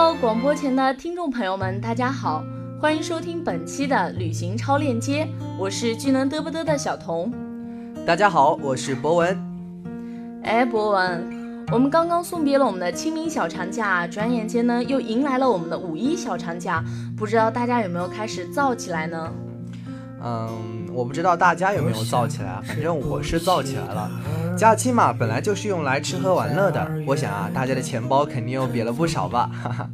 Hello，广播前的听众朋友们，大家好，欢迎收听本期的旅行超链接，我是巨能嘚不嘚的小童。大家好，我是博文。哎，博文，我们刚刚送别了我们的清明小长假，转眼间呢又迎来了我们的五一小长假，不知道大家有没有开始燥起来呢？嗯，我不知道大家有没有造起来，反正我是造起来了。假期嘛，本来就是用来吃喝玩乐的。我想啊，大家的钱包肯定又瘪了不少吧，哈哈。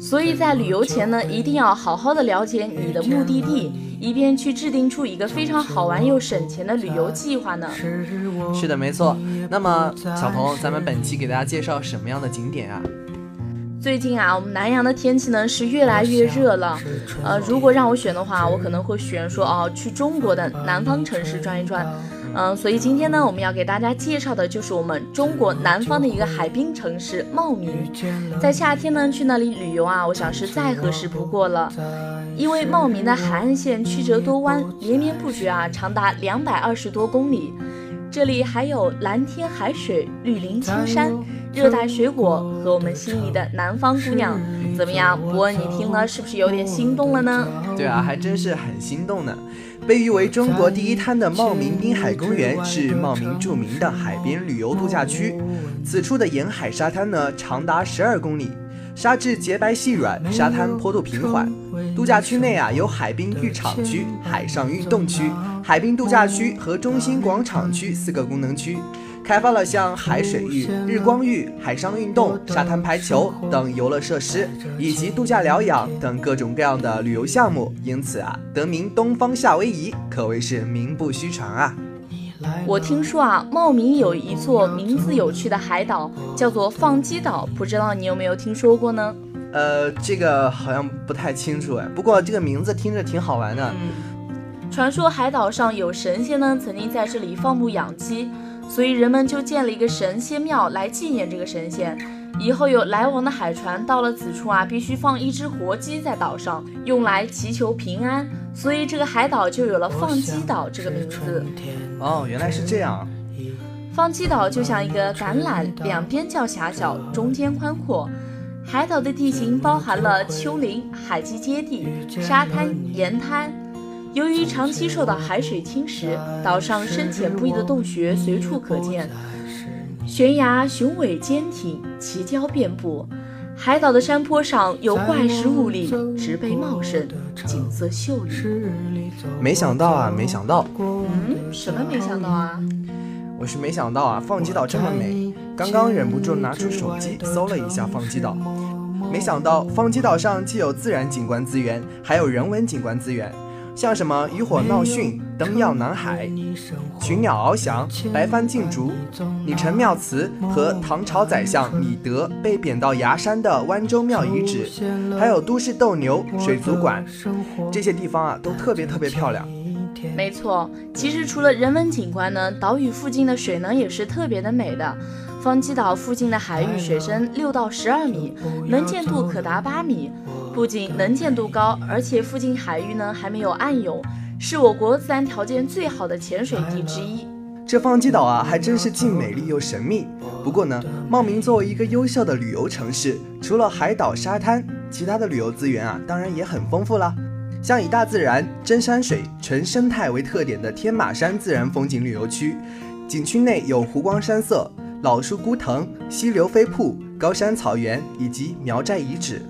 所以在旅游前呢，一定要好好的了解你的目的地，以便去制定出一个非常好玩又省钱的旅游计划呢。是的，没错。那么，小童，咱们本期给大家介绍什么样的景点啊？最近啊，我们南阳的天气呢是越来越热了。呃，如果让我选的话，我可能会选说哦，去中国的南方城市转一转。嗯，所以今天呢，我们要给大家介绍的就是我们中国南方的一个海滨城市茂名。在夏天呢，去那里旅游啊，我想是再合适不过了。因为茂名的海岸线曲折多弯，连绵不绝啊，长达两百二十多公里。这里还有蓝天海水、绿林青山、热带水果和我们心仪的南方姑娘。怎么样，博文，你听了是不是有点心动了呢？对啊，还真是很心动呢。被誉为中国第一滩的茂名滨海公园是茂名著名的海边旅游度假区。此处的沿海沙滩呢，长达十二公里，沙质洁白细软，沙滩坡度平缓。度假区内啊，有海滨浴场区、海上运动区、海滨度假区和中心广场区四个功能区。开发了像海水浴、日光浴、海上运动、沙滩排球等游乐设施，以及度假疗养等各种各样的旅游项目，因此啊，得名东方夏威夷，可谓是名不虚传啊。我听说啊，茂名有一座名字有趣的海岛，叫做放鸡岛，不知道你有没有听说过呢？呃，这个好像不太清楚哎，不过这个名字听着挺好玩的。传说海岛上有神仙呢，曾经在这里放牧养鸡。所以人们就建了一个神仙庙来纪念这个神仙。以后有来往的海船到了此处啊，必须放一只活鸡在岛上，用来祈求平安。所以这个海岛就有了放鸡岛这个名字。哦，原来是这样。放鸡岛就像一个橄榄，两边较狭小，中间宽阔。海岛的地形包含了丘陵、海基阶地、沙滩、盐滩。由于长期受到海水侵蚀，岛上深浅不一的洞穴随处可见，悬崖雄伟坚挺，奇礁遍布。海岛的山坡上有怪石兀立，植被茂盛，景色秀丽。没想到啊，没想到。嗯，什么没想到啊？我是没想到啊，放鸡岛这么美，刚刚忍不住拿出手机搜了一下放鸡岛，没想到放鸡岛上既有自然景观资源，还有人文景观资源。像什么渔火闹汛、灯耀南海、群鸟翱翔、白帆竞逐、李陈庙祠和唐朝宰相李德被贬到崖山的湾州庙遗址，还有都市斗牛、水族馆，这些地方啊都特别特别漂亮。没错，其实除了人文景观呢，岛屿附近的水呢也是特别的美的。方基岛附近的海域水深六到十二米，能见度可达八米。不仅能见度高，而且附近海域呢还没有暗涌，是我国自然条件最好的潜水地之一。这方基岛啊，还真是既美丽又神秘。不过呢，茂名作为一个优秀的旅游城市，除了海岛沙滩，其他的旅游资源啊，当然也很丰富啦。像以大自然、真山水、纯生态为特点的天马山自然风景旅游区，景区内有湖光山色、老树孤藤、溪流飞瀑、高山草原以及苗寨遗址。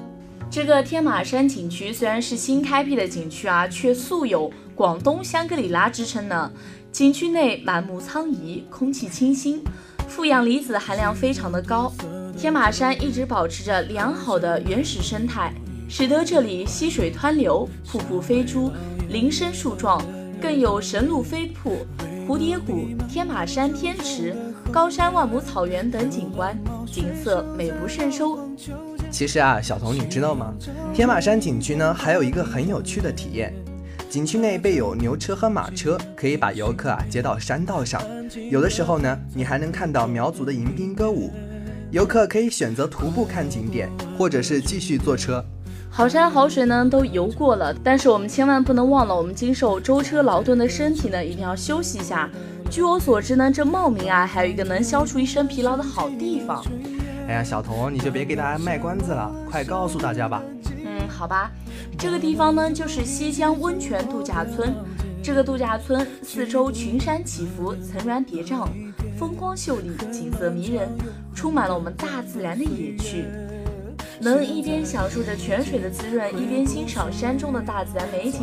这个天马山景区虽然是新开辟的景区啊，却素有“广东香格里拉”之称呢。景区内满目苍夷，空气清新，负氧离子含量非常的高。天马山一直保持着良好的原始生态，使得这里溪水湍流，瀑布飞珠，林深树壮，更有神鹿飞瀑、蝴蝶谷、天马山天池、高山万亩草原等景观，景色美不胜收。其实啊，小童，你知道吗？天马山景区呢，还有一个很有趣的体验。景区内备有牛车和马车，可以把游客啊接到山道上。有的时候呢，你还能看到苗族的迎宾歌舞。游客可以选择徒步看景点，或者是继续坐车。好山好水呢，都游过了，但是我们千万不能忘了，我们经受舟车劳顿的身体呢，一定要休息一下。据我所知呢，这茂名啊，还有一个能消除一身疲劳的好地方。哎呀，小童，你就别给大家卖关子了，快告诉大家吧。嗯，好吧，这个地方呢就是西江温泉度假村。这个度假村四周群山起伏，层峦叠嶂，风光秀丽，景色迷人，充满了我们大自然的野趣。能一边享受着泉水的滋润，一边欣赏山中的大自然美景，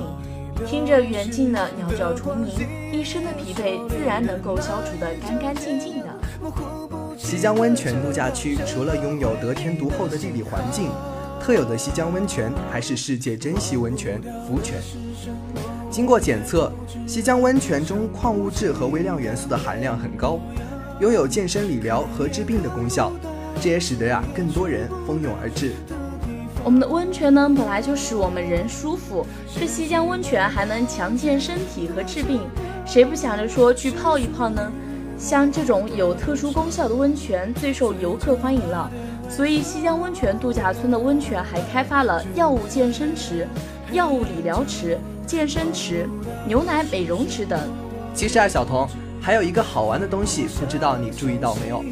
听着远近的鸟叫虫鸣，一身的疲惫自然能够消除得干干净净的。西江温泉度假区除了拥有得天独厚的地理环境，特有的西江温泉还是世界珍稀温泉福泉。经过检测，西江温泉中矿物质和微量元素的含量很高，拥有健身理疗和治病的功效，这也使得呀更多人蜂拥而至。我们的温泉呢，本来就使我们人舒服，这西江温泉还能强健身体和治病，谁不想着说去泡一泡呢？像这种有特殊功效的温泉最受游客欢迎了，所以西江温泉度假村的温泉还开发了药物健身池、药物理疗池。健身池、牛奶美容池等。其实啊，小童还有一个好玩的东西，不知道你注意到没有？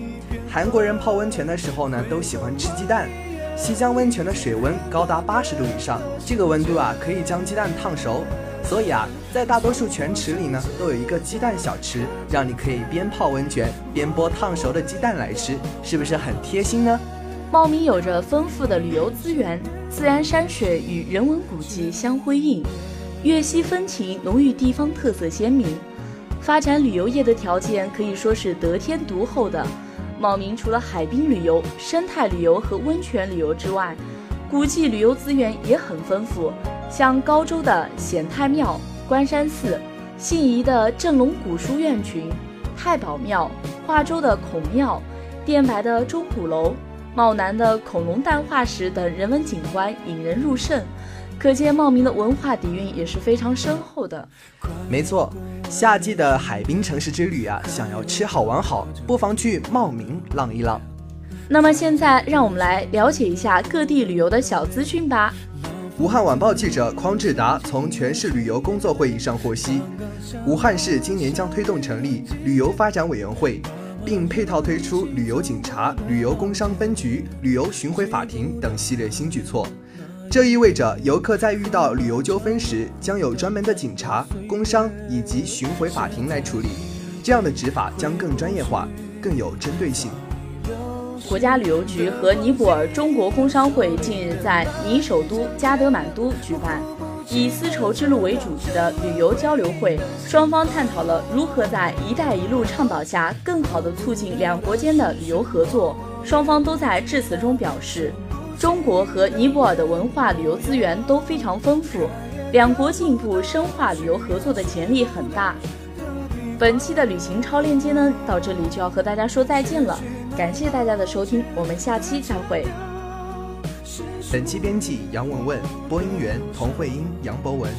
韩国人泡温泉的时候呢，都喜欢吃鸡蛋。西江温泉的水温高达八十度以上，这个温度啊，可以将鸡蛋烫熟。所以啊，在大多数泉池里呢，都有一个鸡蛋小池，让你可以边泡温泉边剥烫熟的鸡蛋来吃，是不是很贴心呢？茂名有着丰富的旅游资源，自然山水与人文古迹相辉映。粤西风情浓郁，地方特色鲜明，发展旅游业的条件可以说是得天独厚的。茂名除了海滨旅游、生态旅游和温泉旅游之外，古迹旅游资源也很丰富，像高州的显太庙、关山寺，信宜的镇龙古书院群、太保庙，化州的孔庙，电白的钟鼓楼，茂南的恐龙蛋化石等人文景观引人入胜。可见茂名的文化底蕴也是非常深厚的。没错，夏季的海滨城市之旅啊，想要吃好玩好，不妨去茂名浪一浪。那么现在，让我们来了解一下各地旅游的小资讯吧。武汉晚报记者匡志达从全市旅游工作会议上获悉，武汉市今年将推动成立旅游发展委员会，并配套推出旅游警察、旅游工商分局、旅游巡回法庭等系列新举措。这意味着游客在遇到旅游纠纷时，将有专门的警察、工商以及巡回法庭来处理，这样的执法将更专业化、更有针对性。国家旅游局和尼泊尔中国工商会近日在尼首都加德满都举办以丝绸之路为主题的旅游交流会，双方探讨了如何在“一带一路”倡导下，更好地促进两国间的旅游合作。双方都在致辞中表示。中国和尼泊尔的文化旅游资源都非常丰富，两国进一步深化旅游合作的潜力很大。本期的旅行超链接呢，到这里就要和大家说再见了，感谢大家的收听，我们下期再会。本期编辑杨文文，播音员童慧英、杨博文。